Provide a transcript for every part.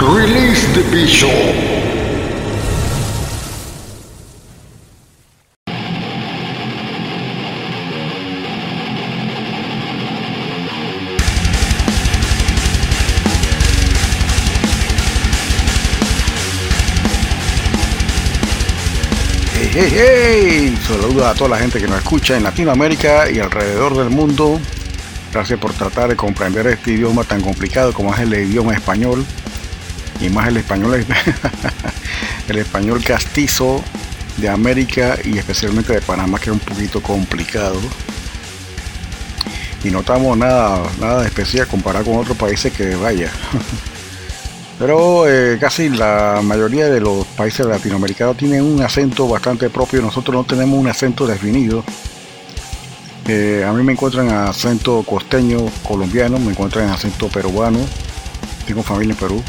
Release the Bishop. Hey, hey. Saludos a toda la gente que nos escucha en Latinoamérica y alrededor del mundo. Gracias por tratar de comprender este idioma tan complicado como es el idioma español. Y más el español, el español castizo de América y especialmente de Panamá, que es un poquito complicado. Y no estamos nada, nada especial comparado con otros países que vaya. Pero eh, casi la mayoría de los países latinoamericanos tienen un acento bastante propio. Nosotros no tenemos un acento definido. Eh, a mí me encuentran en acento costeño colombiano, me encuentran en acento peruano. Tengo familia en Perú.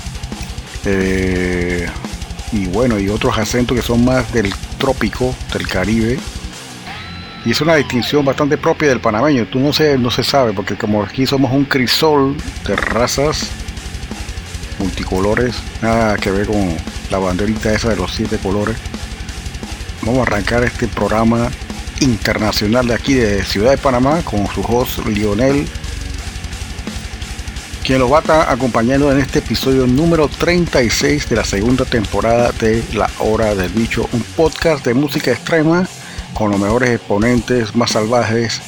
Eh, y bueno, y otros acentos que son más del trópico, del Caribe. Y es una distinción bastante propia del panameño. Tú no se, no se sabe, porque como aquí somos un crisol de razas multicolores, nada que ver con la banderita esa de los siete colores. Vamos a arrancar este programa internacional de aquí de Ciudad de Panamá con su host Lionel, quien lo va a estar acompañando en este episodio número 36 de la segunda temporada de La Hora del Bicho, un podcast de música extrema con los mejores exponentes más salvajes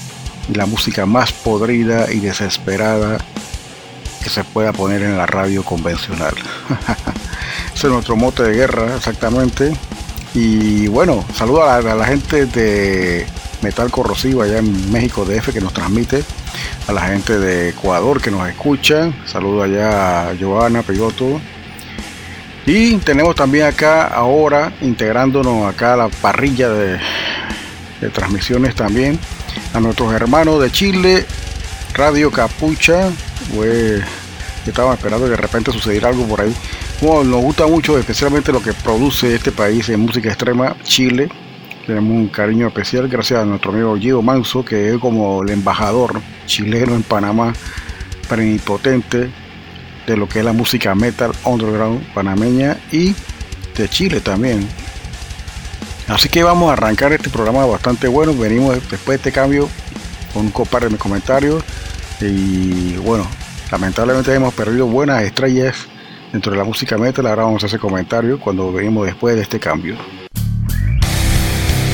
la música más podrida y desesperada que se pueda poner en la radio convencional. Ese es nuestro mote de guerra, exactamente. Y bueno, saludo a la, a la gente de Metal Corrosivo allá en México DF que nos transmite, a la gente de Ecuador que nos escucha, saludo allá a Joana Peyoto. Y tenemos también acá ahora, integrándonos acá a la parrilla de, transmisiones también, a nuestros hermanos de Chile, Radio Capucha, pues estaba esperando que de repente sucediera algo por ahí. Bueno, nos gusta mucho, especialmente lo que produce este país en música extrema, Chile. Tenemos un cariño especial gracias a nuestro amigo Guido Manso, que es como el embajador chileno en Panamá, plenipotente de lo que es la música metal underground panameña y de Chile también. Así que vamos a arrancar este programa bastante bueno. Venimos después de este cambio con un par de comentarios. Y bueno, lamentablemente hemos perdido buenas estrellas dentro de la música metal. Ahora vamos a hacer comentarios cuando venimos después de este cambio.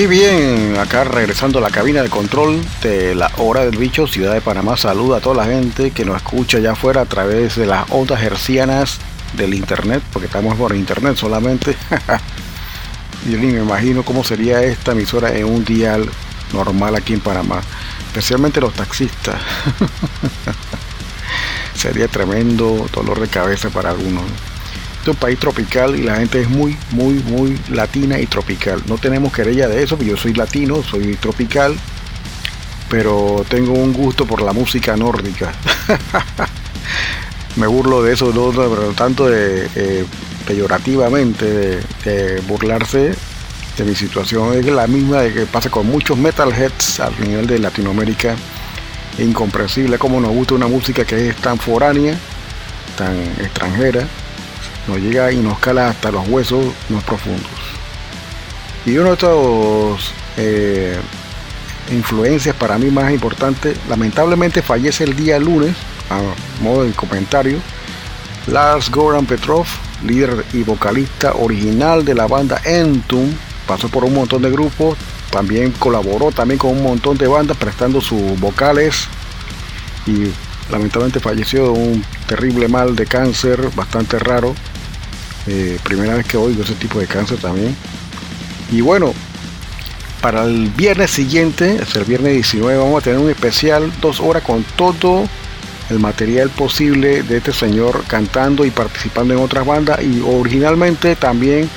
Y bien, acá regresando a la cabina de control de la hora del bicho, Ciudad de Panamá, saluda a toda la gente que nos escucha allá afuera a través de las ondas hercianas del internet, porque estamos por internet solamente. Yo ni me imagino cómo sería esta emisora en un dial normal aquí en Panamá, especialmente los taxistas. sería tremendo dolor de cabeza para algunos. Es un país tropical y la gente es muy, muy, muy latina y tropical. No tenemos querella de eso, porque yo soy latino, soy tropical, pero tengo un gusto por la música nórdica. Me burlo de eso, no, pero tanto de, eh, peyorativamente, de, burlarse de mi situación. Es la misma de que pasa con muchos metalheads al nivel de Latinoamérica. Incomprensible cómo nos gusta una música que es tan foránea, tan extranjera nos llega y nos cala hasta los huesos más profundos. Y uno de estos eh, influencias para mí más importantes, lamentablemente fallece el día lunes, a modo de comentario, Lars Goran Petrov, líder y vocalista original de la banda Entum, pasó por un montón de grupos, también colaboró también con un montón de bandas prestando sus vocales y lamentablemente falleció de un terrible mal de cáncer bastante raro. Eh, primera vez que oigo ese tipo de cáncer también. Y bueno, para el viernes siguiente, es el viernes 19, vamos a tener un especial, dos horas con todo el material posible de este señor cantando y participando en otras bandas y originalmente también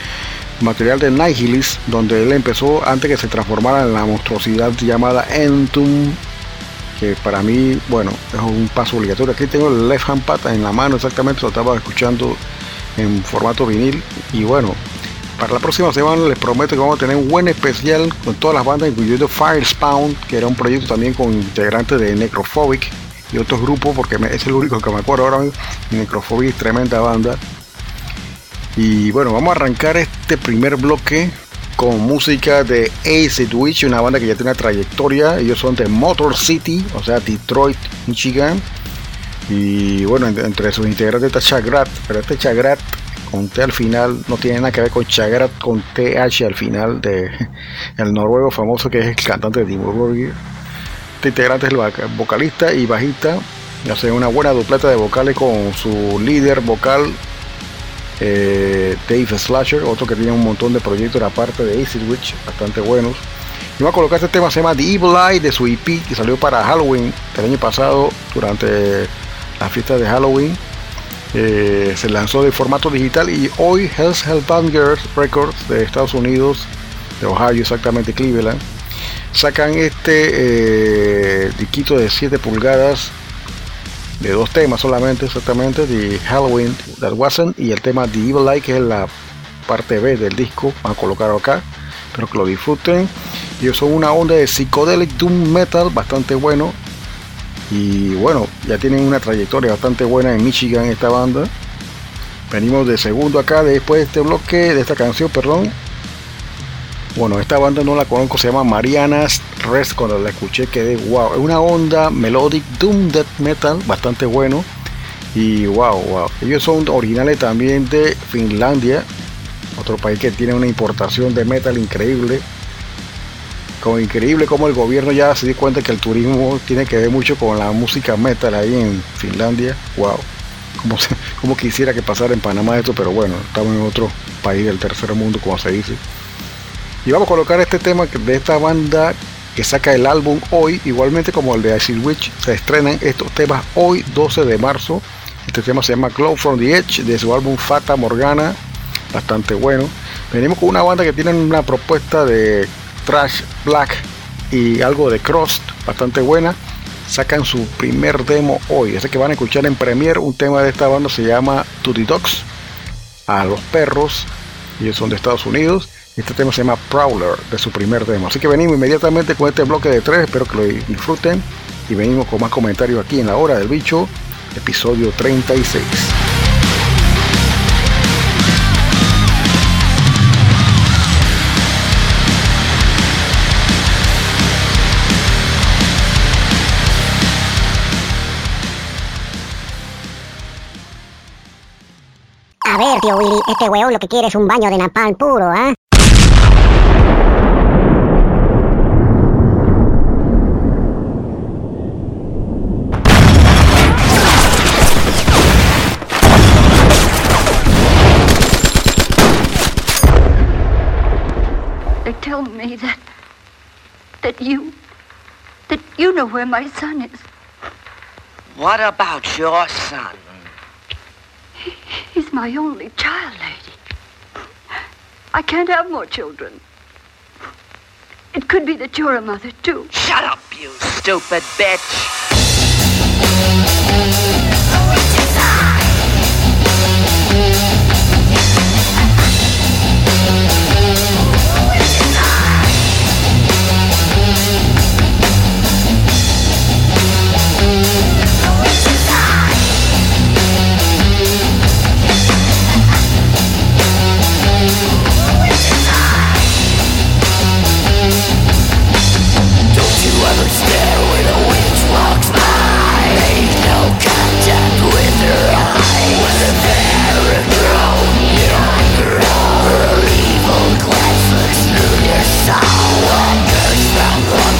material de Nihilis, donde él empezó antes que se transformara en la monstruosidad llamada Entum, que para mí, bueno, es un paso obligatorio. Aquí tengo el left hand pad en la mano, exactamente lo estaba escuchando en formato vinil. Y bueno, para la próxima semana les prometo que vamos a tener un buen especial con todas las bandas, incluyendo Firespawn, que era un proyecto también con integrantes de Necrophobic y otros grupos, porque es el único que me acuerdo ahora. Necrophobic es tremenda banda. Y bueno, vamos a arrancar este primer bloque con música de Acid Witch, una banda que ya tiene una trayectoria. Ellos son de Motor City, o sea, Detroit, Michigan. Y bueno, entre sus integrantes está Chagrat, pero este Chagrat con T al final no tiene nada que ver con Chagrat con TH al final de el noruego famoso que es el cantante de Dimmu. Este integrante es el vocalista y bajista. Hace una buena dupleta de vocales con su líder vocal eh, Dave Slasher, otro que tiene un montón de proyectos aparte de Acid Witch, bastante buenos. Y voy a colocar este tema, se llama The Evil Eye de su EP que salió para Halloween el año pasado durante la fiesta de Halloween. Eh, se lanzó de formato digital y hoy Hell's Hellbangers Records de Estados Unidos, de Ohio exactamente, Cleveland, sacan este eh, diquito de 7 pulgadas de dos temas solamente, exactamente, de Halloween That Wasn't y el tema The Evil Eye, que es la parte B del disco, van a colocarlo acá, espero que lo disfruten. Ellos son una onda de psychedelic doom metal bastante bueno. Y bueno, ya tienen una trayectoria bastante buena en Michigan esta banda. Venimos de segundo acá, después de este bloque, de esta canción, perdón. Bueno, esta banda no la conozco, se llama Marianas Rest. Cuando la escuché quedé wow. Es una onda melodic doom death metal bastante bueno. Y wow, wow. Ellos son originales también de Finlandia, otro país que tiene una importación de metal increíble. Como increíble como el gobierno ya se dio cuenta que el turismo tiene que ver mucho con la música metal ahí en Finlandia. Wow. Como, como quisiera que pasara en Panamá esto, pero bueno, estamos en otro país del tercer mundo, como se dice. Y vamos a colocar este tema de esta banda que saca el álbum hoy, igualmente como el de Icy Witch. Se estrenan estos temas hoy, 12 de marzo. Este tema se llama Cloud from the Edge de su álbum Fata Morgana, bastante bueno. Venimos con una banda que tiene una propuesta de trash black y algo de crust, bastante buena. Sacan su primer demo hoy, ese que van a escuchar en Premiere. Un tema de esta banda se llama To the Dogs, a los perros. Ellos son de Estados Unidos. Este tema se llama Prowler de su primer demo. Así que venimos inmediatamente con este bloque de tres. Espero que lo disfruten. Y venimos con más comentarios aquí en la hora del bicho, episodio 36. Tío Willy, este weón lo que quiere es un baño de napalm puro, ¿ah? They tell me that that you that you know where my son is. What about your son? He's my only child, lady. I can't have more children. It could be that you're a mother too. Shut up, you stupid bitch!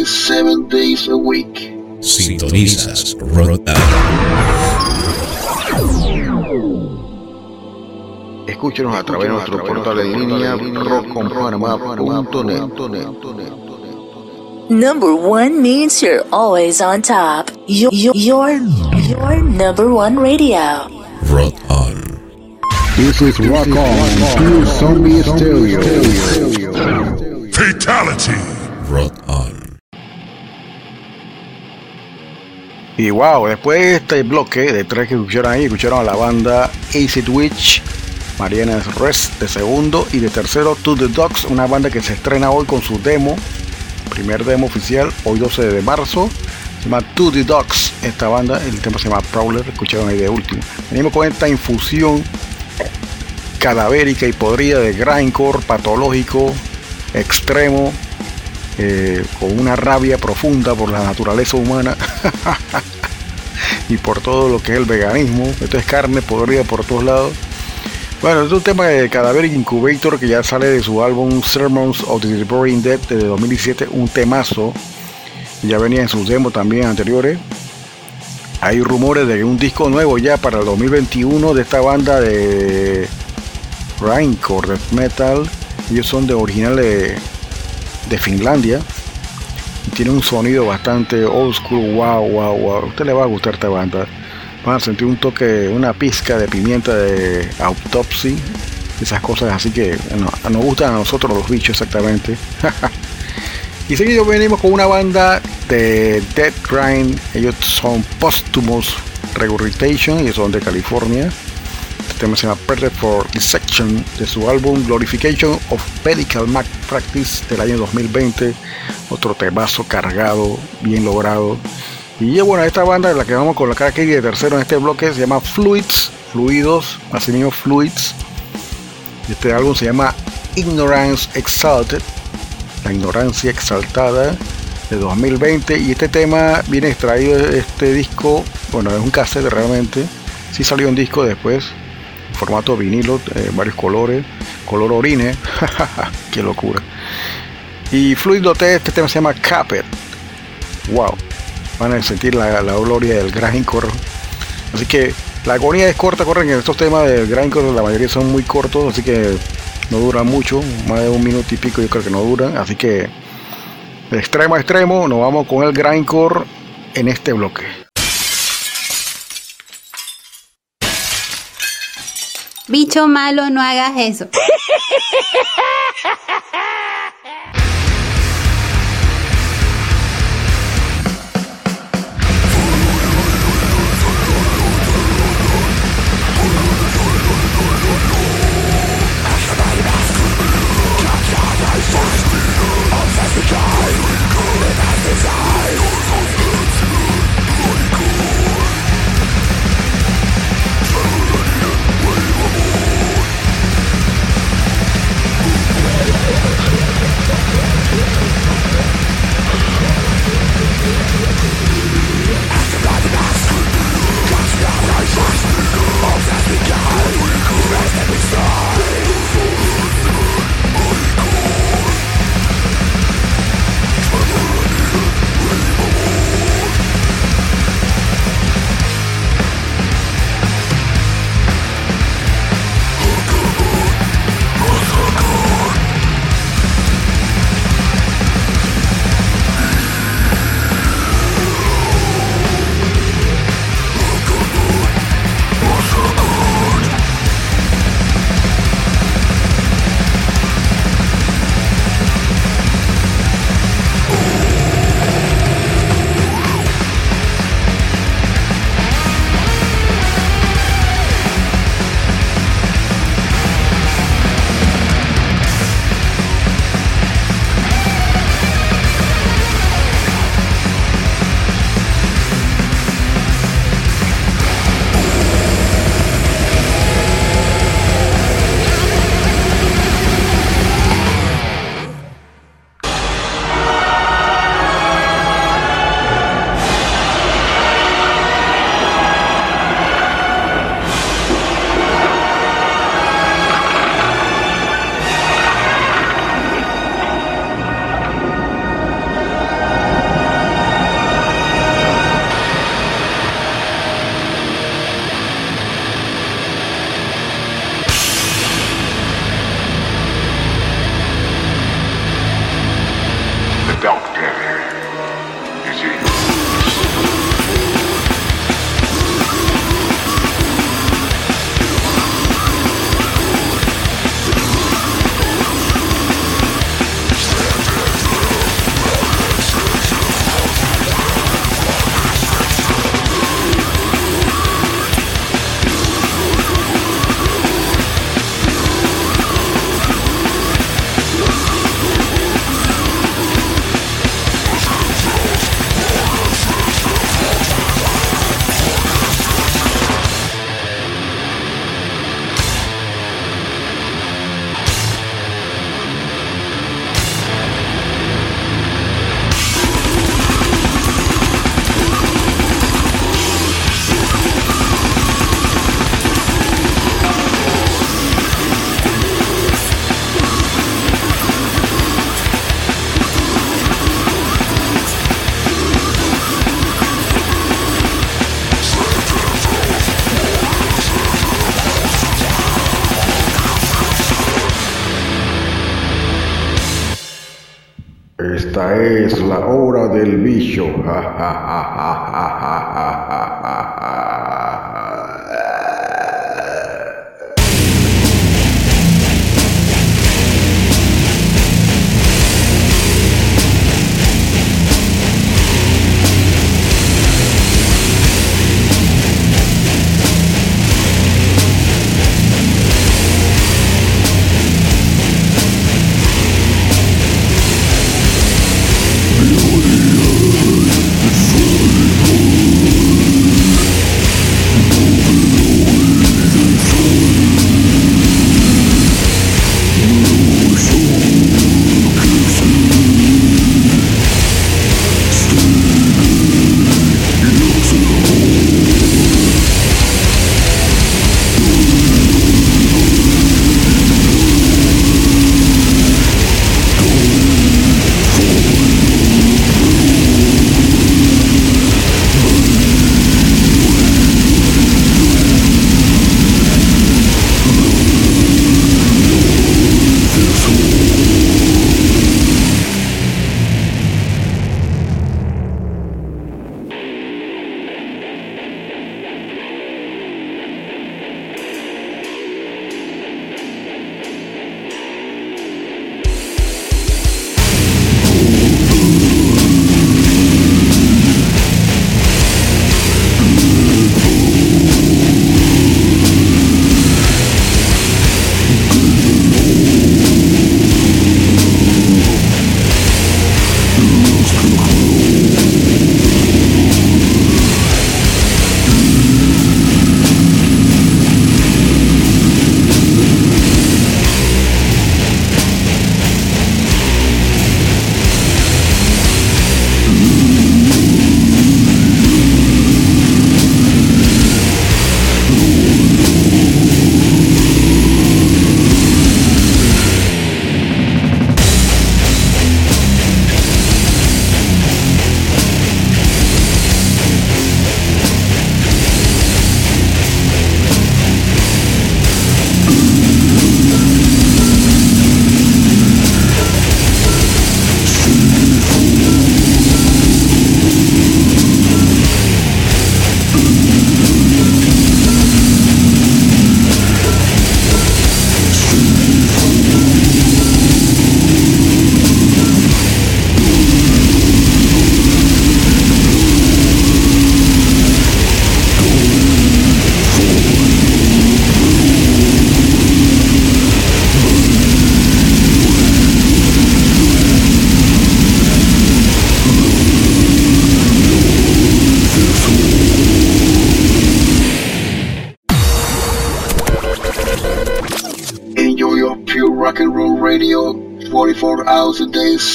hours a day, 7 days a week. Sintonizas Rotan. Escúchenos a través de nuestro portal en línea rockconpanamá.net. Number one means you're always on top. Your, your, your, your number one radio. Rotan. This is Rock On, Pure Zombie Stereo. Wow, después de este bloque de tres que escucharon ahí, escucharon a la banda Acid Witch, Mariana Rest de segundo y de tercero To The Dogs, una banda que se estrena hoy con su demo, primer demo oficial, hoy 12 de marzo, se llama To The Dogs, esta banda, el tema se llama Prowler, escucharon ahí de último. Venimos con esta infusión cadavérica y podrida de grindcore patológico, extremo, eh, con una rabia profunda por la naturaleza humana y por todo lo que es el veganismo. Esto es carne podrida por todos lados. Bueno, es un tema de Cadaveric Incubator que ya sale de su álbum Sermons of the Devouring Dead de 2017, un temazo. Ya venía en sus demos también anteriores. Hay rumores de un disco nuevo ya para el 2021 de esta banda de death metal. Ellos son de original de, de Finlandia. Tiene un sonido bastante old school. Wow, wow, wow. A usted le va a gustar esta banda. Van a sentir un toque, una pizca de pimienta de autopsy. Esas cosas así que no, nos gustan a nosotros los bichos exactamente. y seguido venimos con una banda de Dead Grind. Ellos son Posthumous Regurgitation y son de California. Tema se llama Perfect for Dissection de su álbum Glorification of Medical Malpractice del año 2020. Otro temazo cargado, bien logrado. Y bueno, esta banda la que vamos a colocar aquí de tercero en este bloque se llama Fluids Fluidos, así mismo Fluids. Este álbum se llama Ignorance Exalted, la ignorancia exaltada de 2020 y este tema viene extraído de este disco, bueno, es un cassette realmente, sí salió un disco después, formato vinilo, eh, varios colores, color orine, qué locura. Y Fluido T, este tema se llama Capet, wow, van a sentir la, gloria del grindcore, así que la agonía es corta, corren en estos temas del grindcore, la mayoría son muy cortos, así que no duran mucho, más de un minuto y pico yo creo que no duran, así que de extremo a extremo nos vamos con el grindcore en este bloque. Bicho malo, no hagas eso. ha ha.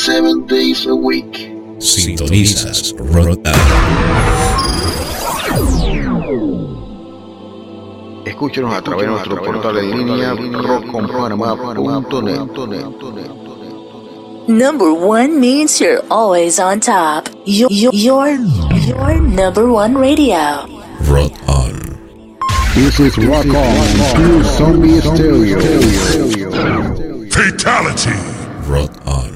Day, 7 days a week. Sintonizas Rotan. Escúchenos a través de nuestro portal en línea rockconpanamá.net. Number one means you're always on top. You're your, your number one radio. Rot on. This is Rock On, Pure Zombie Stereo. Fatality! Rot on.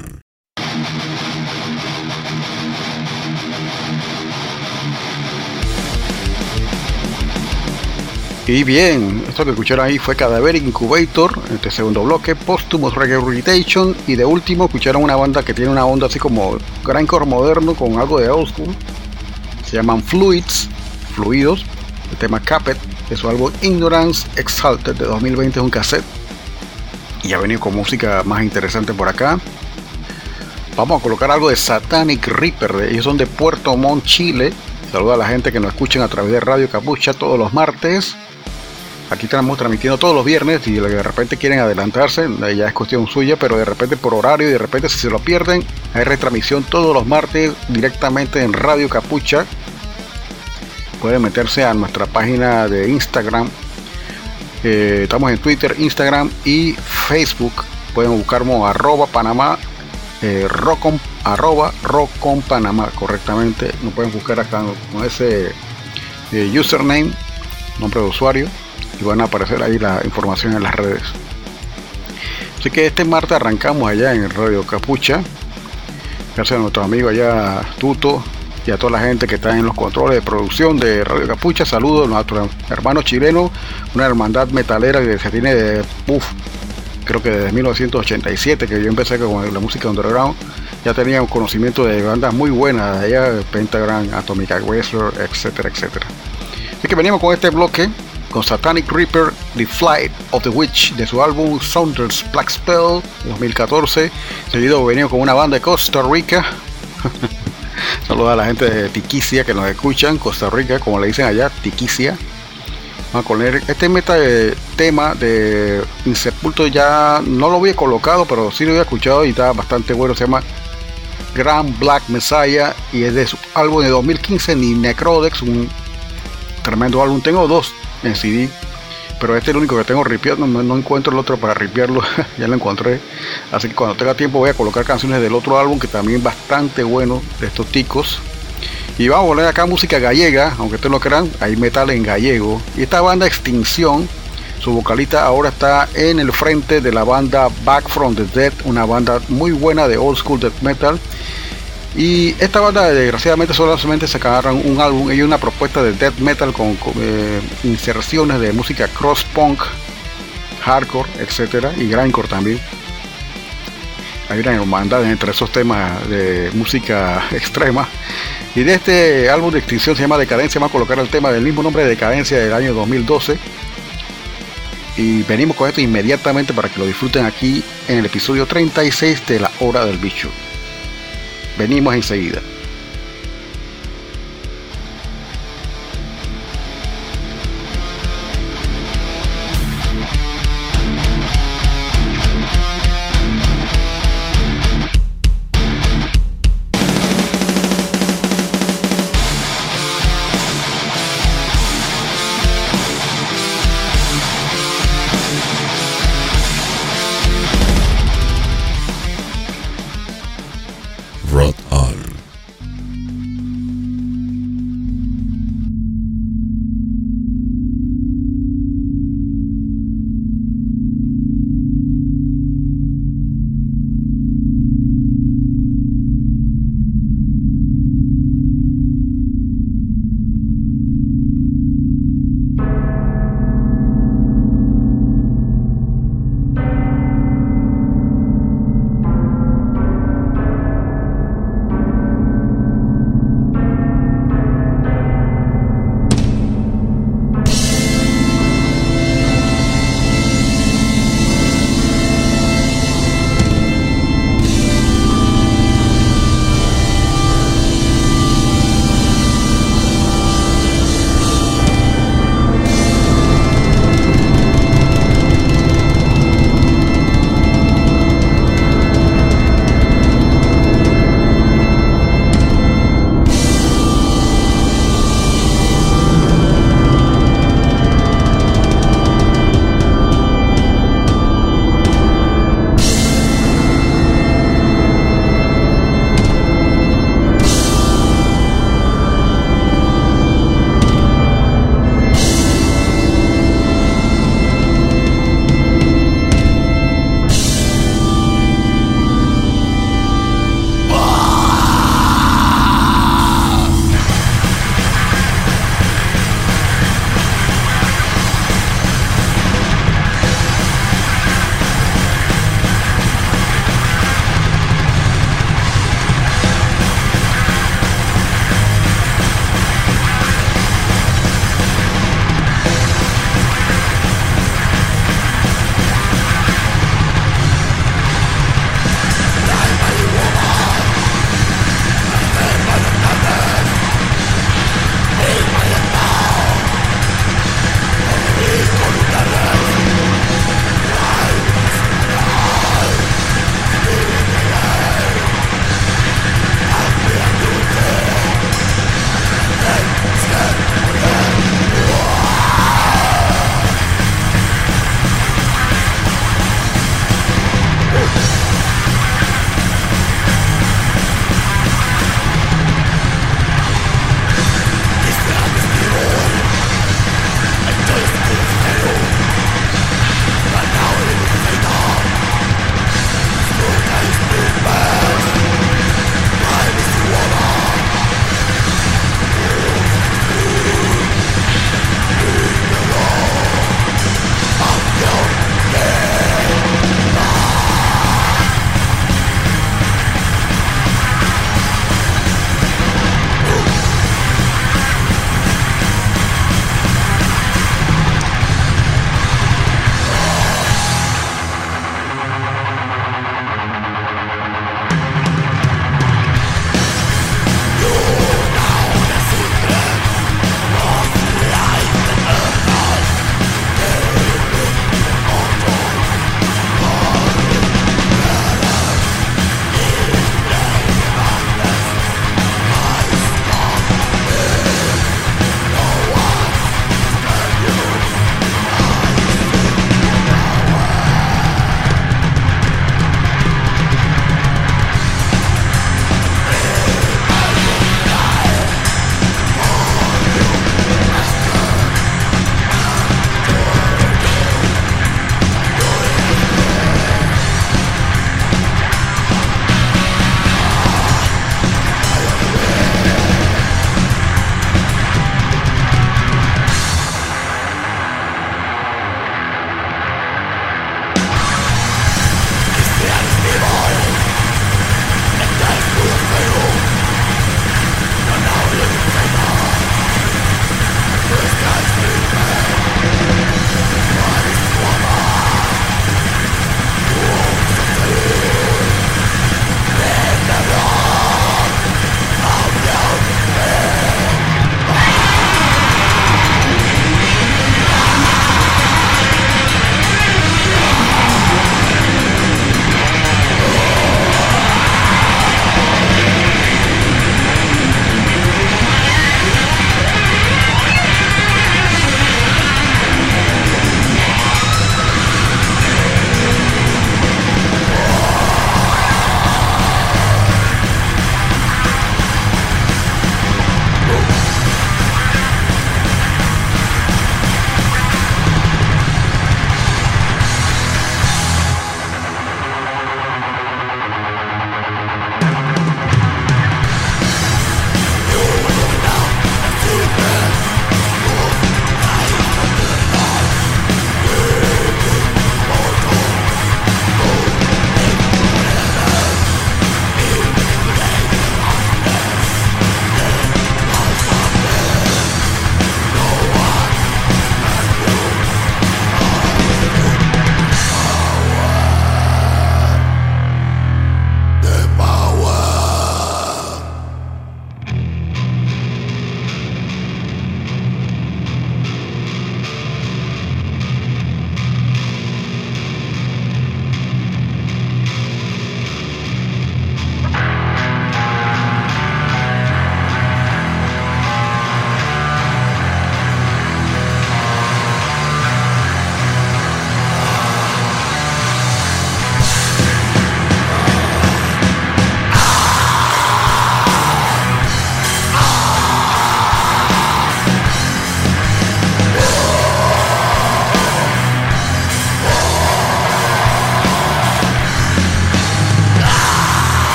Y bien, esto que escucharon ahí fue Cadaveric Incubator, este segundo bloque, Posthumous Reggae y de último escucharon una banda que tiene una onda así como grindcore moderno con algo de old. Se llaman Fluids, Fluidos, el tema Capet, de su álbum Ignorance Exalted de 2020 es un cassette. Y ha venido con música más interesante por acá. Vamos a colocar algo de Satanic Reaper, ellos son de Puerto Montt, Chile. Saluda a la gente que nos escuchan a través de Radio Capucha todos los martes. Aquí estamos transmitiendo todos los viernes y de repente quieren adelantarse, ya es cuestión suya, pero de repente por horario y de repente si se lo pierden, hay retransmisión todos los martes directamente en Radio Capucha. Pueden meterse a nuestra página de Instagram. Eh, estamos en Twitter, Instagram y Facebook. Pueden buscarnos arroba Panamá, eh, Rocon- arroba Rocon Panamá correctamente. Nos pueden buscar acá con ese eh, username, nombre de usuario y van a aparecer ahí la información en las redes. Así que este martes arrancamos allá en Radio Capucha. Gracias a nuestro amigo allá Tuto y a toda la gente que está en los controles de producción de Radio Capucha. Saludos a nuestro hermano chileno, una hermandad metalera que se tiene de uf, creo que desde 1987 que yo empecé con la música underground. Ya tenía un conocimiento de bandas muy buenas allá, Pentagram, Atomic Wrestler, etcétera, etcétera. Así que venimos con este bloque con Satanic Reaper, The Flight of the Witch de su álbum Saunders Black Spell 2014. Seguido venimos con una banda de Costa Rica. Saludos a la gente de Tiquicia que nos escuchan, Costa Rica, como le dicen allá, Tiquicia. Vamos a poner este meta de tema de Insepulto ya no lo había colocado, pero sí lo había escuchado y está bastante bueno. Se llama Grand Black Messiah y es de su álbum de 2015, Ni Necrodex, un tremendo álbum. Tengo dos en CD, pero este es el único que tengo ripiado. No, encuentro el otro para ripiarlo, ya lo encontré. Así que cuando tenga tiempo voy a colocar canciones del otro álbum que también bastante bueno de estos ticos. Y vamos a volver acá música gallega, aunque ustedes lo crean, hay metal en gallego. Y esta banda Extinción, su vocalista ahora está en el frente de la banda Back from the Dead, una banda muy buena de old school death metal. Y esta banda desgraciadamente solamente sacaron un álbum y una propuesta de death metal con, eh, inserciones de música cross punk, hardcore, etcétera, y grindcore también. Hay una hermandad entre esos temas de música extrema. Y de este álbum de extinción se llama Decadencia, vamos a colocar el tema del mismo nombre de Decadencia del año 2012. Y venimos con esto inmediatamente para que lo disfruten aquí en el episodio 36 de La Hora del Bicho. Venimos enseguida.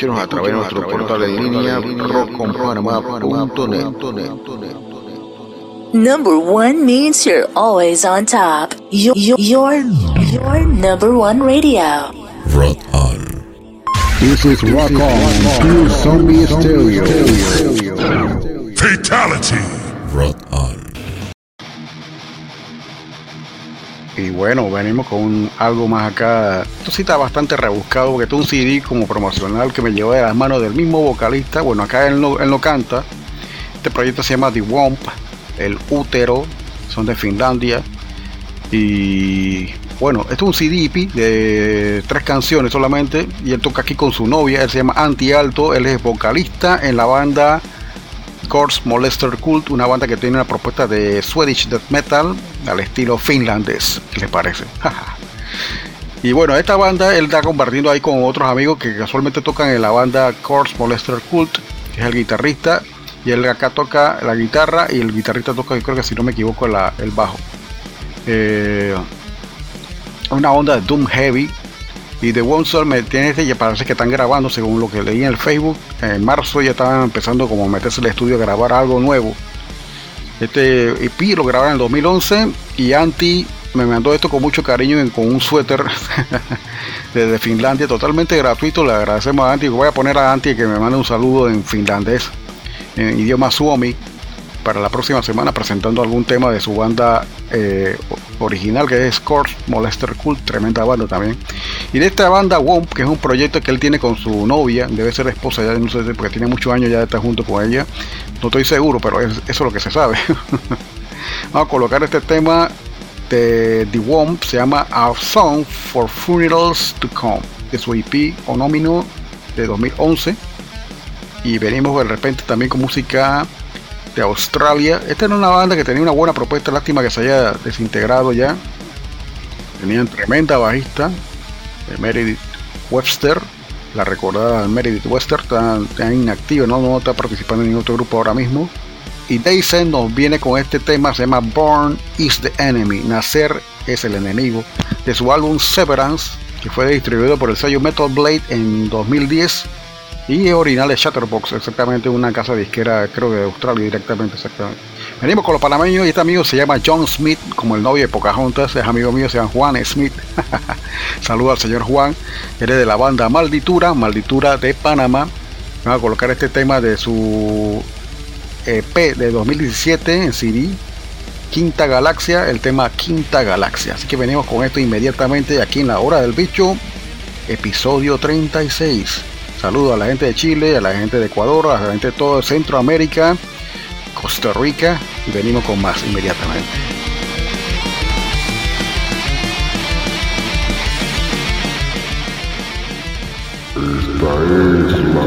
Escúchenos a través de nuestro portal en línea rockconpanamá.net. Number one means you're always on top. Your, your, your, your number one radio. Rot on. This is Rock On, pure zombie stereo. Bueno, venimos con algo más acá. Esto sí está bastante rebuscado porque es un CD como promocional que me llevó de las manos del mismo vocalista. Bueno, acá él no, él no canta. Este proyecto se llama The Womp, el útero. Son de Finlandia. Y bueno, esto es un CD EP de tres canciones solamente. Y él toca aquí con su novia. Él se llama Anti Alto. Él es vocalista en la banda Corpse Molester Cult, una banda que tiene una propuesta de Swedish death metal al estilo finlandés, ¿qué les parece? y bueno, esta banda él está compartiendo ahí con otros amigos que casualmente tocan en la banda Corpse Molester Cult, que es el guitarrista, y él acá toca la guitarra y el guitarrista toca, yo creo que si no me equivoco, el bajo. Eh, una onda de Doom Heavy. Y The One Soul me tiene este, ya parece que están grabando, según lo que leí en el Facebook. En marzo ya estaban empezando como a meterse al estudio a grabar algo nuevo. Este EP lo grabaron en el 2011 y Anti me mandó esto con mucho cariño y con un suéter desde Finlandia, totalmente gratuito. Le agradecemos a Anti. Voy a poner a Anti que me mande un saludo en finlandés, en idioma suomi, para la próxima semana presentando algún tema de su banda eh, original que es Corpse Molester Cult, tremenda banda también. Y de esta banda Womp, que es un proyecto que él tiene con su novia, debe ser esposa ya, no sé, porque tiene muchos años ya de estar junto con ella. No estoy seguro, pero es- eso es lo que se sabe. Vamos a colocar este tema de The Womp, se llama Our Song for Funerals to Come, de su EP Onómino de 2011. Y venimos de repente también con música de Australia. Esta era una banda que tenía una buena propuesta, lástima que se haya desintegrado ya. Tenían tremenda bajista, Meredith Webster, la recordada Meredith Webster, está, está inactiva, ¿no? no está participando en ningún otro grupo ahora mismo. Y Dyson nos viene con este tema, se llama Born is the Enemy, Nacer es el enemigo, de su álbum Severance, que fue distribuido por el sello Metal Blade en 2010 y original de Chatterbox, exactamente una casa disquera, creo que de Australia directamente, exactamente. Venimos con los panameños y este amigo se llama John Smith, como el novio de Pocahontas, es amigo mío, se llama Juan Smith. Saludos al señor Juan, eres de la banda Malditura, Malditura de Panamá. Vamos a colocar este tema de su EP de 2017 en CD, Quinta Galaxia, el tema Quinta Galaxia. Así que venimos con esto inmediatamente aquí en la hora del bicho, episodio 36. Saludos a la gente de Chile, a la gente de Ecuador, a la gente de todo Centroamérica, Costa Rica y venimos con más inmediatamente. Esta es la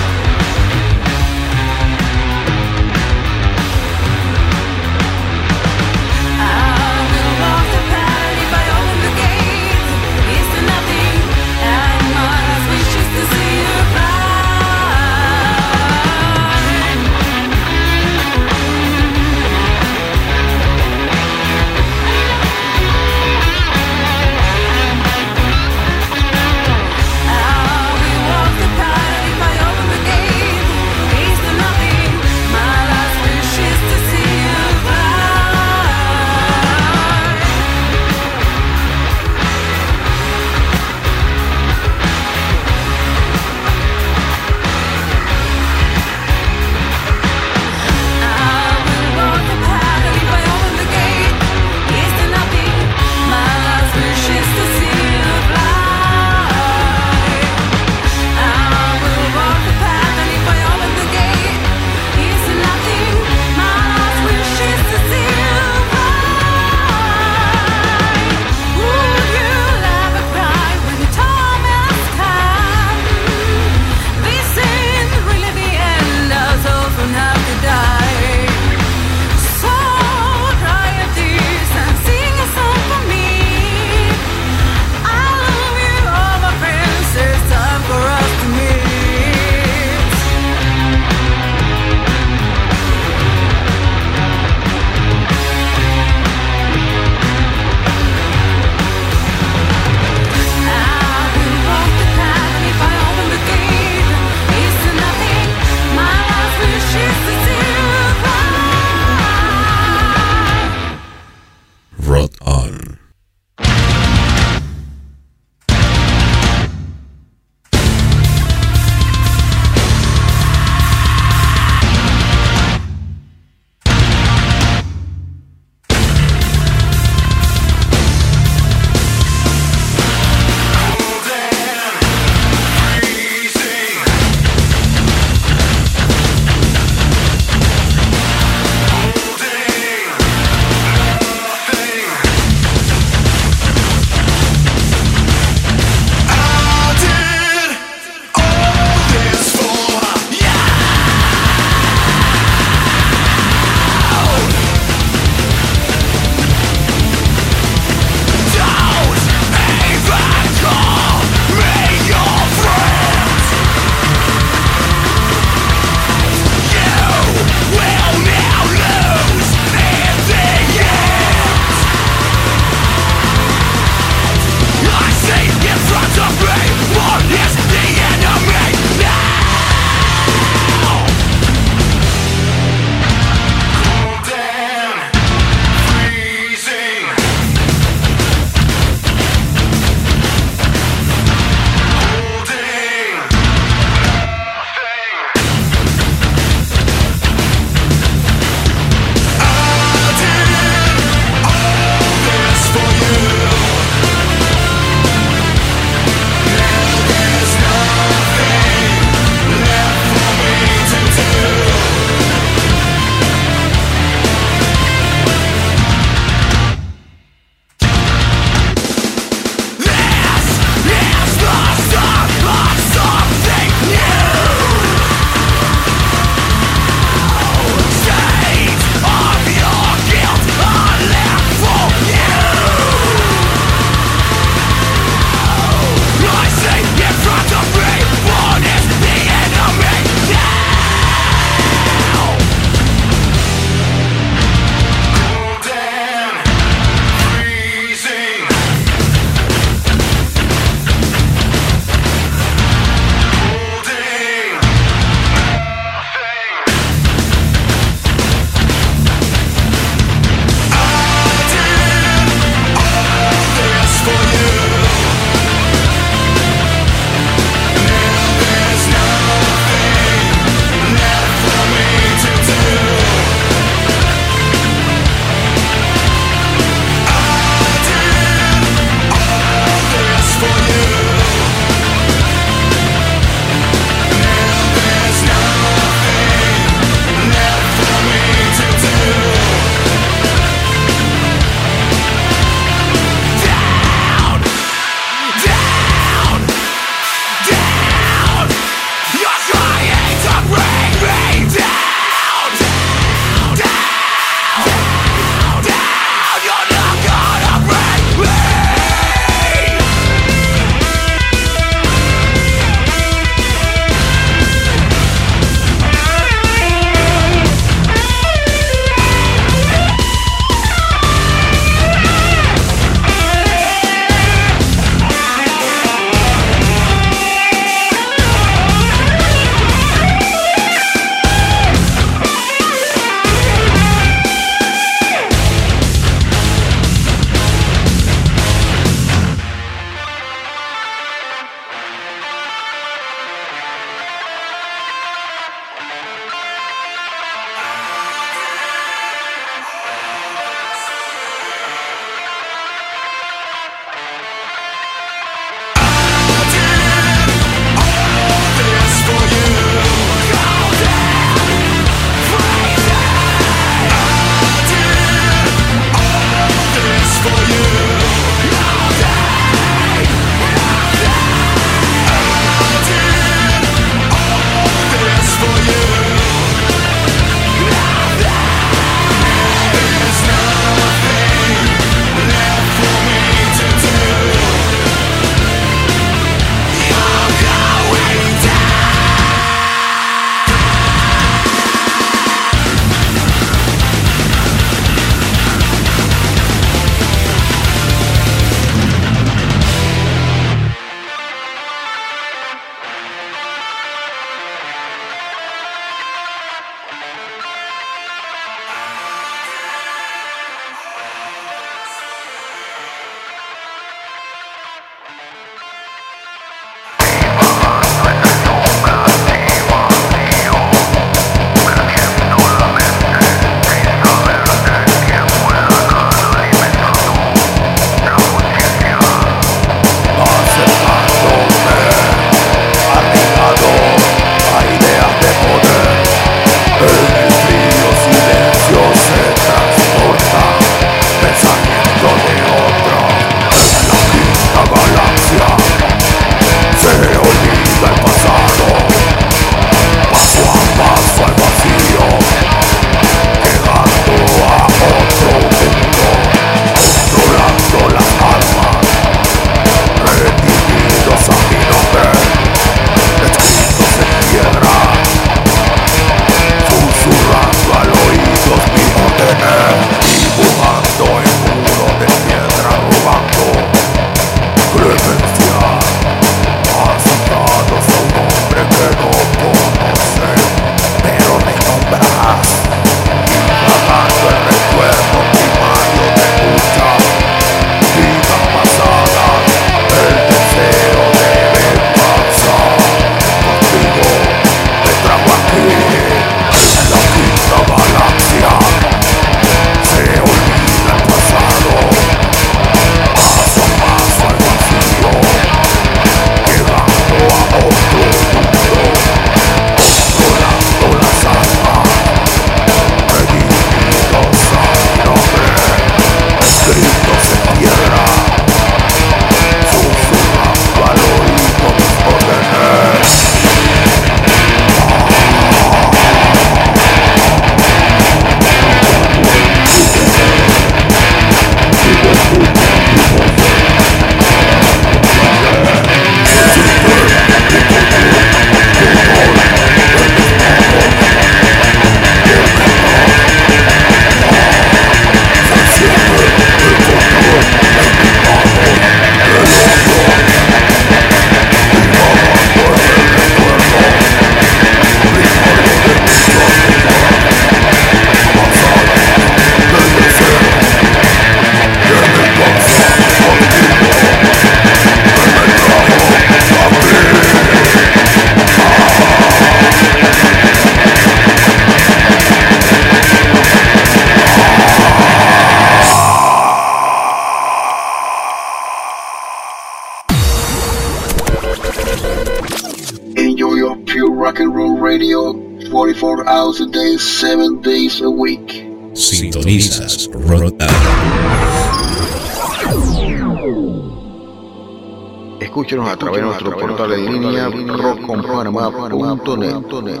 Escúchenos a través de nuestro portal en línea rockconpanamá.net.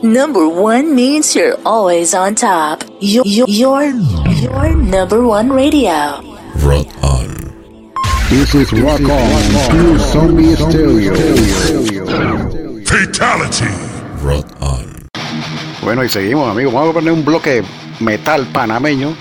Number one means you're always on top. Your, your, your, number one radio. Rot on. This is Rock On, pure zombie stereo. Fatality. Rot on. Bueno, y seguimos, amigos. Vamos a poner un bloque metal panameño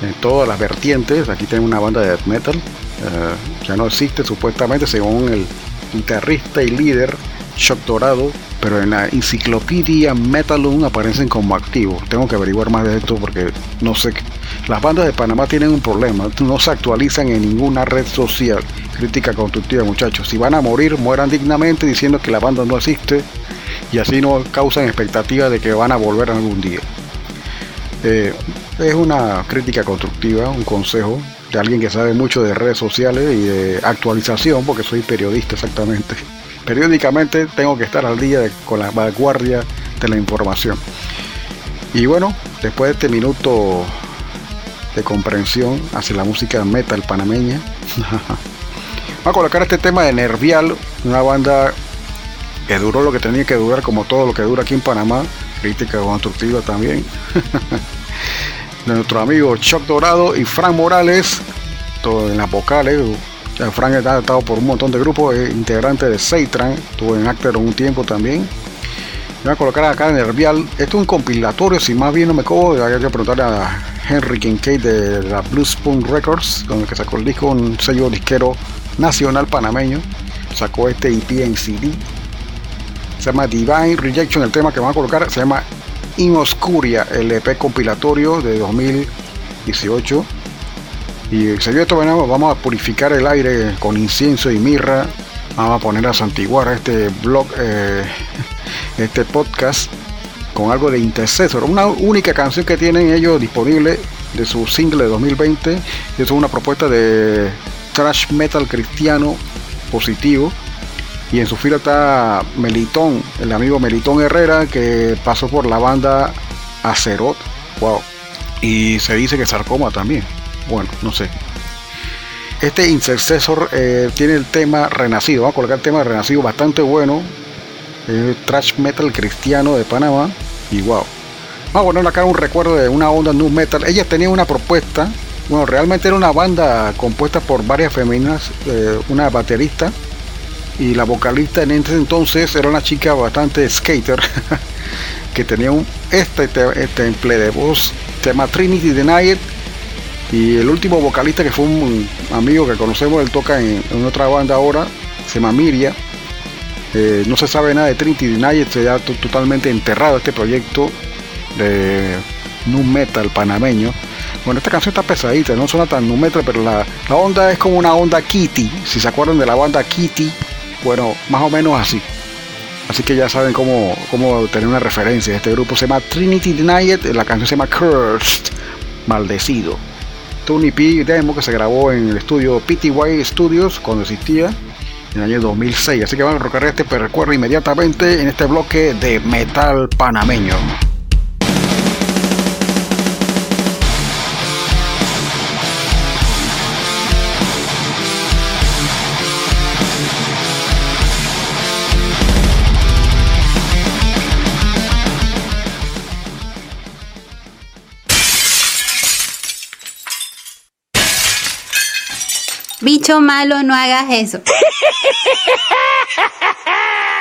en todas las vertientes. Aquí tenemos una banda de death metal. eh, ya no existe supuestamente, según el guitarrista y líder Shock Dorado. Pero en la enciclopedia Metalum aparecen como activos. Tengo que averiguar más de esto porque no sé. Las bandas de Panamá tienen un problema. No se actualizan en ninguna red social. Crítica constructiva, muchachos. Si van a morir, mueran dignamente diciendo que la banda no existe y así no causan expectativa de que van a volver algún día. Eh, es una crítica constructiva, un consejo de alguien que sabe mucho de redes sociales y de actualización, porque soy periodista exactamente. Periódicamente tengo que estar al día con la vanguardia de la información. Y bueno, después de este minuto de comprensión hacia la música metal panameña, Vamos a colocar este tema de Nervial, una banda que duró lo que tenía que durar, como todo lo que dura aquí en Panamá. Crítica constructiva también. de nuestro amigo Chuck Dorado y Frank Morales, todo en las vocales. Frank ha estado por un montón de grupos, integrante de Seitran, estuvo en Actor un tiempo también. Voy a colocar acá en Nervial. Esto es un compilatorio, si más bien no me cojo, hay que preguntarle a Henry Kincaid de la Blue Spoon Records, donde que sacó el disco, un sello disquero nacional panameño. Sacó este EP en CD. Se llama Divine Rejection, el tema que van a colocar se llama In Oscuria, el EP compilatorio de 2018. Y se esto, bueno, vamos a purificar el aire con incienso y mirra. Vamos a poner a santiguar este blog, eh, este podcast con algo de Intercessor, una única canción que tienen ellos disponible de su single de 2020. Eso es una propuesta de thrash metal cristiano positivo. Y en su fila está Melitón, el amigo Melitón Herrera, que pasó por la banda Acerot. Wow. Y se dice que Sarcoma también. Bueno, no sé. Este Intercessor eh, tiene el tema Renacido. Vamos a colocar el tema Renacido bastante bueno. Es thrash metal cristiano de Panamá. Y wow. Vamos a poner acá un recuerdo de una onda nu metal. Ella tenía una propuesta. Bueno, realmente era una banda compuesta por varias femeninas. eh, una baterista. Y la vocalista en ese entonces era una chica bastante skater. que tenía un este, te- temple de voz. Llama Trinity Denied. Y el último vocalista que fue un amigo que conocemos, él toca en, otra banda ahora, se llama Miria. Eh, no se sabe nada de Trinity Denied, se ha to- totalmente enterrado este proyecto de nu metal panameño. Bueno, esta canción está pesadita, no suena tan nu metal, pero la, la onda es como una onda Kitty. Si se acuerdan de la banda Kitty, bueno, más o menos así. Así que ya saben cómo, cómo tener una referencia. Este grupo se llama Trinity Denied, la canción se llama Cursed, maldecido. Un EP demo que se grabó en el estudio PTY Studios cuando existía en el año 2006. Así que vamos a recorrer este recuerdo inmediatamente en este bloque de metal panameño. Bicho malo, no hagas eso.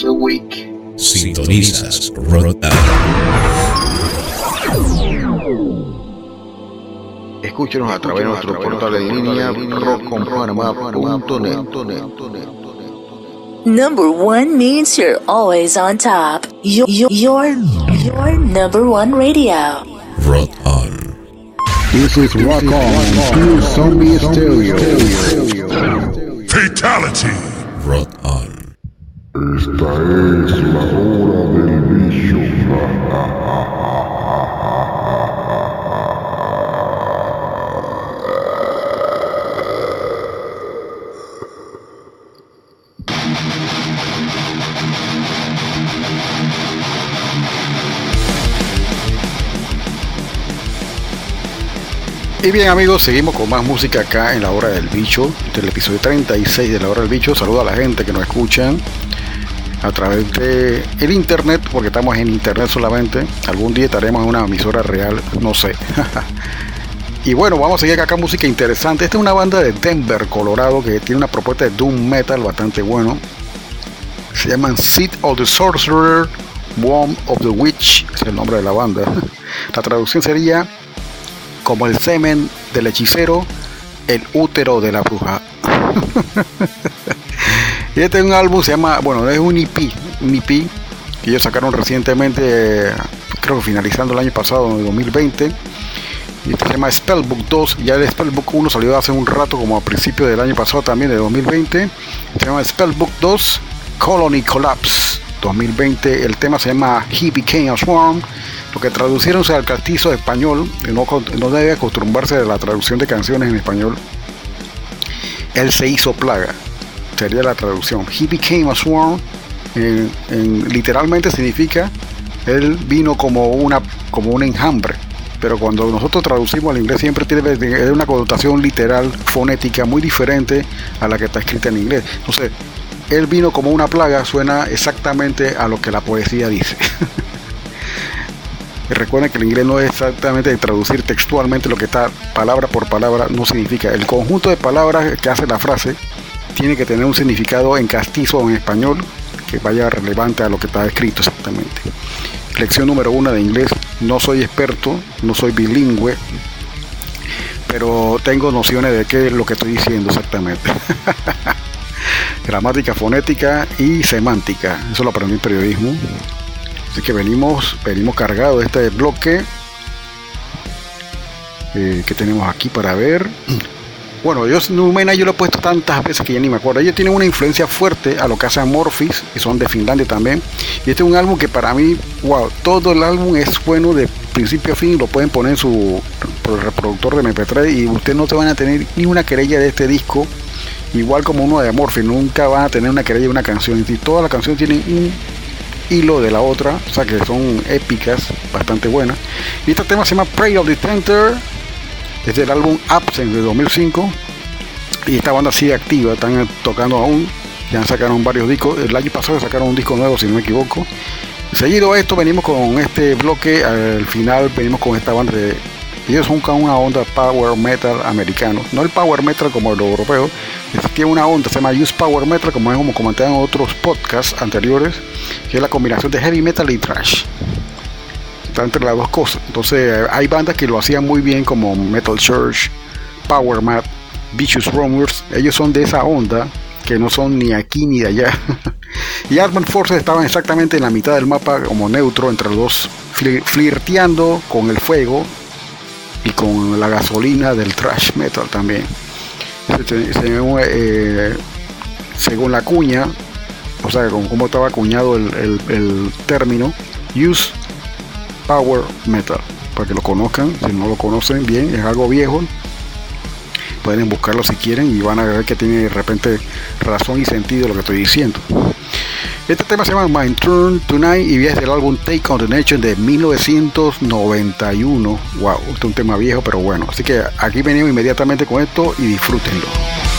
7 a week. Sintonizas Rock On. Escúchenos a través de nuestro portal en línea rockconpanamá.net. Number one means you're always on top. Your, your, your, your number one radio. Rock On. This is Rock On, pure zombie stereo. Fatality. Rock On. Esta es la hora del bicho. Y bien amigos, seguimos con más música acá en la hora del bicho, del episodio 36 de la hora del bicho. Saludo a la gente que nos escuchan a través de el internet, porque estamos en internet solamente. Algún día estaremos en una emisora real, no sé. y bueno, vamos a seguir acá música interesante. Esta es una banda de Denver, Colorado, que tiene una propuesta de doom metal bastante bueno. Se llaman Seed of the Sorcerer, Womb of the Witch, es el nombre de la banda. La traducción sería como el semen del hechicero, el útero de la bruja. este es un álbum, se llama, bueno, es un EP, un EP que ellos sacaron recientemente, creo que finalizando el año pasado, en 2020. Y este se llama Spellbook 2. Ya el Spellbook 1 salió hace un rato, como a principios del año pasado también, de 2020. Se llama Spellbook 2 Colony Collapse 2020. El tema se llama He Became a Swarm lo que traducieron al castizo español, no, no debe acostumbrarse a la traducción de canciones en español. Él se hizo plaga, sería la traducción. He became a swarm, en, en, literalmente significa él vino como una como un enjambre. Pero cuando nosotros traducimos al inglés siempre tiene una connotación literal, fonética muy diferente a la que está escrita en inglés. Entonces, él vino como una plaga suena exactamente a lo que la poesía dice. Recuerden que el inglés no es exactamente traducir textualmente lo que está palabra por palabra, no significa. El conjunto de palabras que hace la frase tiene que tener un significado en castizo o en español que vaya relevante a lo que está escrito exactamente. Lección número uno de inglés. No soy experto, no soy bilingüe, pero tengo nociones de qué es lo que estoy diciendo exactamente. Gramática, fonética y semántica. Eso lo aprendí en periodismo. Así que venimos, venimos cargados de este bloque eh, que tenemos aquí para ver. Bueno, yo Numena yo lo he puesto tantas veces que ya ni me acuerdo. Ellos tienen una influencia fuerte a lo que hacen Morphis, que son de Finlandia también. Y este es un álbum que para mí, wow, todo el álbum es bueno de principio a fin. Lo pueden poner en su reproductor de MP3 y ustedes no te van a tener ni una querella de este disco. Igual como uno de Morphis, nunca van a tener una querella de una canción. Y todas las canciones tienen un hilo de la otra, o sea que son épicas, bastante buenas. Y este tema se llama Prey of the Center, es del álbum Absent de 2005. Y esta banda sigue activa, están tocando aún, ya sacaron varios discos. El año pasado sacaron un disco nuevo, si no me equivoco. Seguido a esto, venimos con este bloque. Al final, venimos con esta banda de. Ellos son una onda power metal americano, no el power metal como el europeo, tiene una onda, se llama Use Power Metal, como hemos comentado en otros podcasts anteriores, que es la combinación de heavy metal y trash. Entre las dos cosas. Entonces, hay bandas que lo hacían muy bien, como Metal Church, Power Mat, Vicious Rumors. Ellos son de esa onda, que no son ni aquí ni allá. y Armored Forces estaban exactamente en la mitad del mapa, como neutro entre los dos, flirteando con el fuego y con la gasolina del trash metal también según, eh, según la cuña, o sea, como, como estaba acuñado el, término, use power metal, para que lo conozcan, si no lo conocen bien, es algo viejo, pueden buscarlo si quieren y van a ver que tiene de repente razón y sentido lo que estoy diciendo. Este tema se llama My Turn Tonight y es del álbum Take on the Nation de 1991. Wow, este es un tema viejo, pero bueno. Así que aquí venimos inmediatamente con esto y disfrútenlo.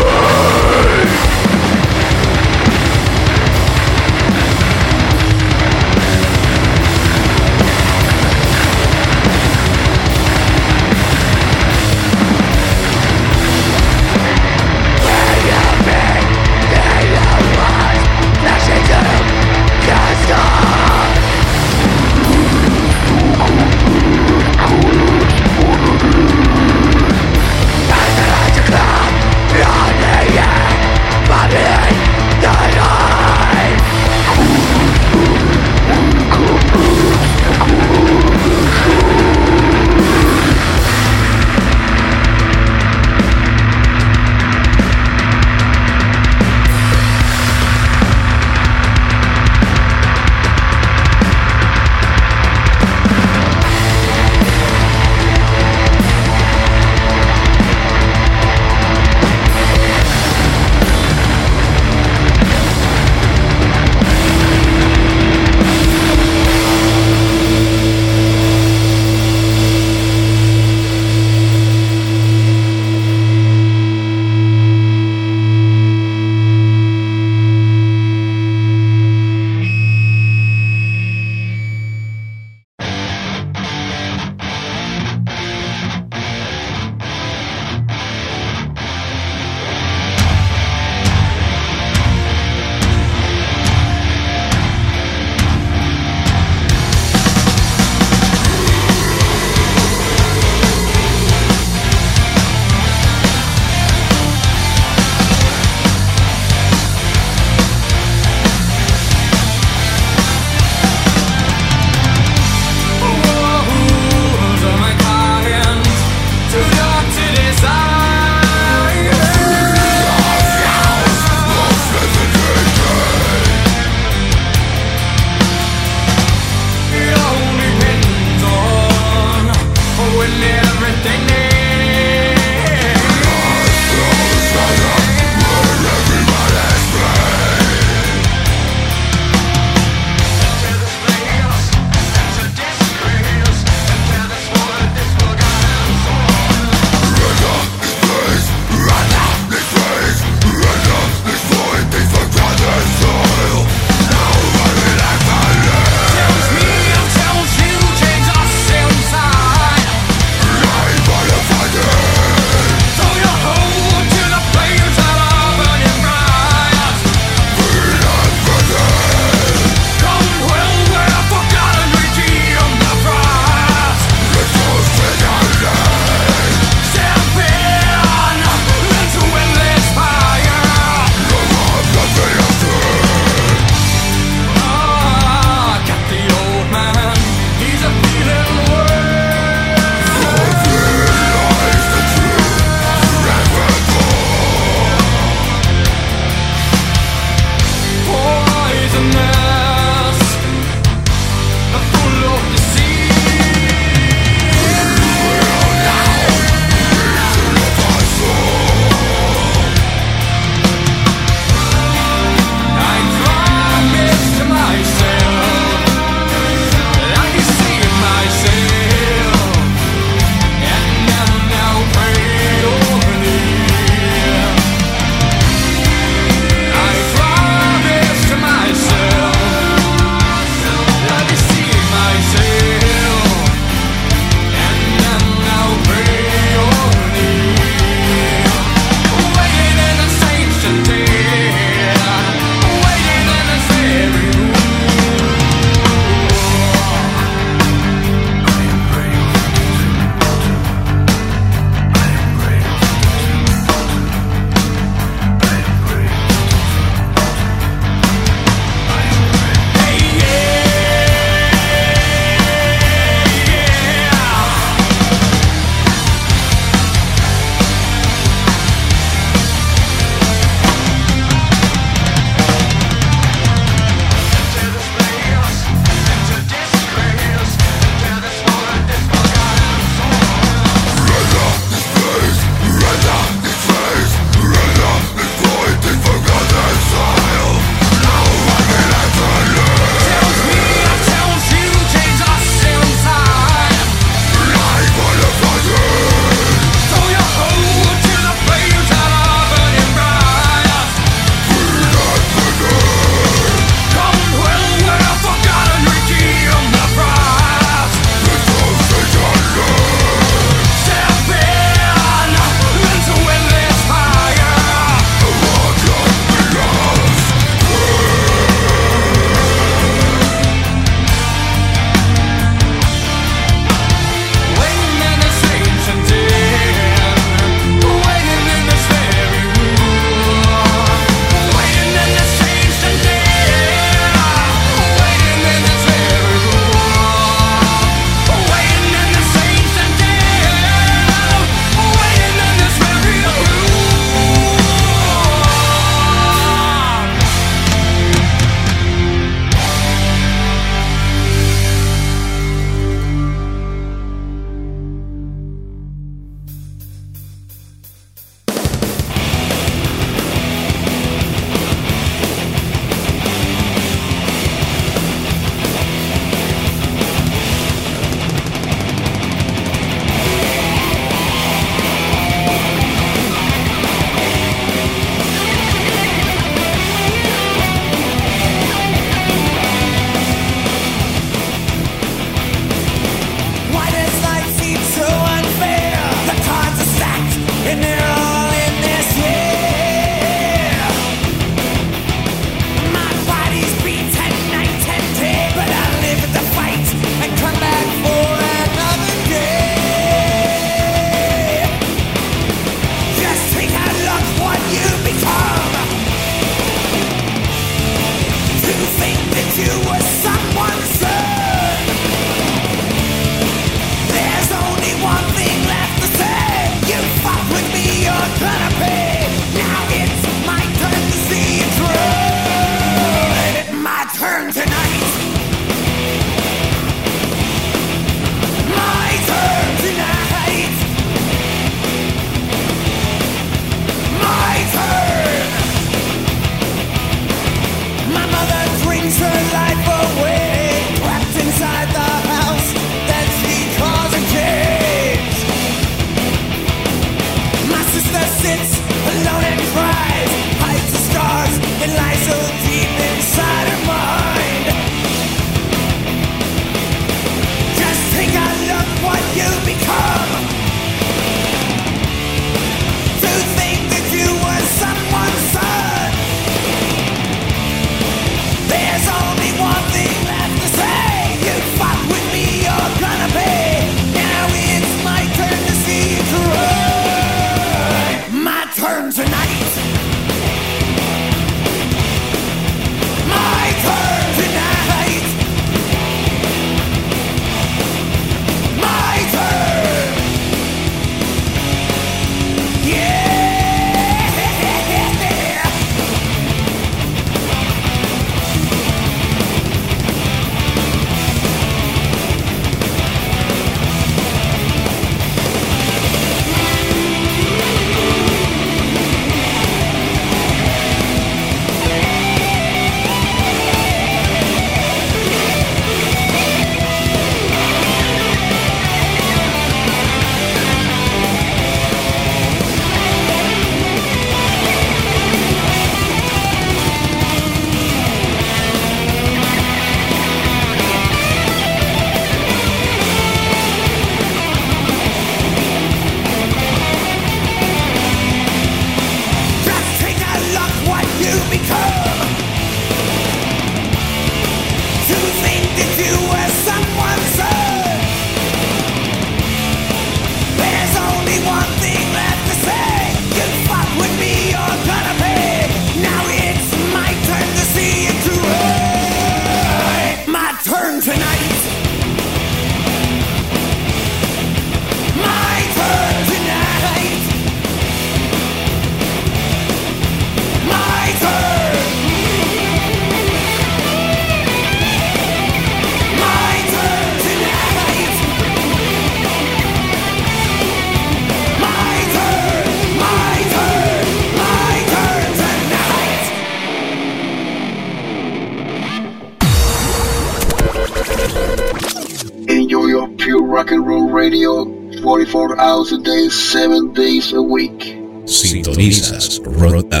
Hours a day, 7 days a week. Sintonizas Rotan.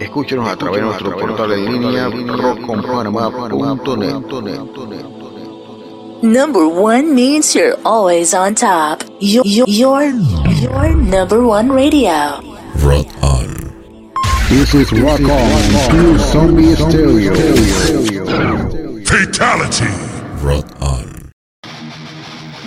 Escúchenos a través de nuestro portal en línea rockconpanamá.net. Number one means you're always on top. Your, your, your number one radio. Rock on. This is Rock On, pure zombie stereo.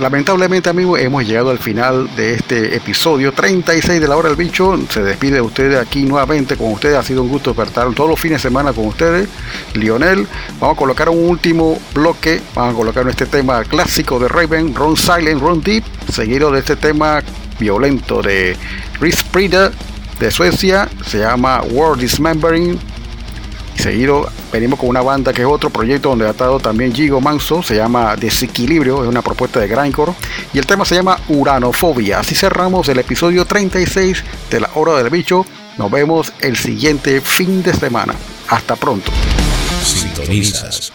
Lamentablemente, amigos, hemos llegado al final de este episodio 36 de la hora del bicho. Se despide de ustedes aquí nuevamente con ustedes. Ha sido un gusto despertar todos los fines de semana con ustedes. Lionel, vamos a colocar un último bloque. Vamos a colocar este tema clásico de Raven, Run Silent, Run Deep, seguido de este tema violento de Chris Prida de Suecia. Se llama World Dismembering. Seguido venimos con una banda que es otro proyecto donde ha estado también Gigo Manso, se llama Desequilibrio, es una propuesta de Grindcore. Y el tema se llama Uranofobia. Así cerramos el episodio 36 de la Hora del Bicho. Nos vemos el siguiente fin de semana. Hasta pronto. Sintonizas.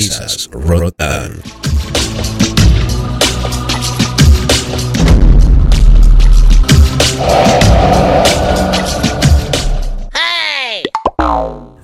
Sintonizas Rotan.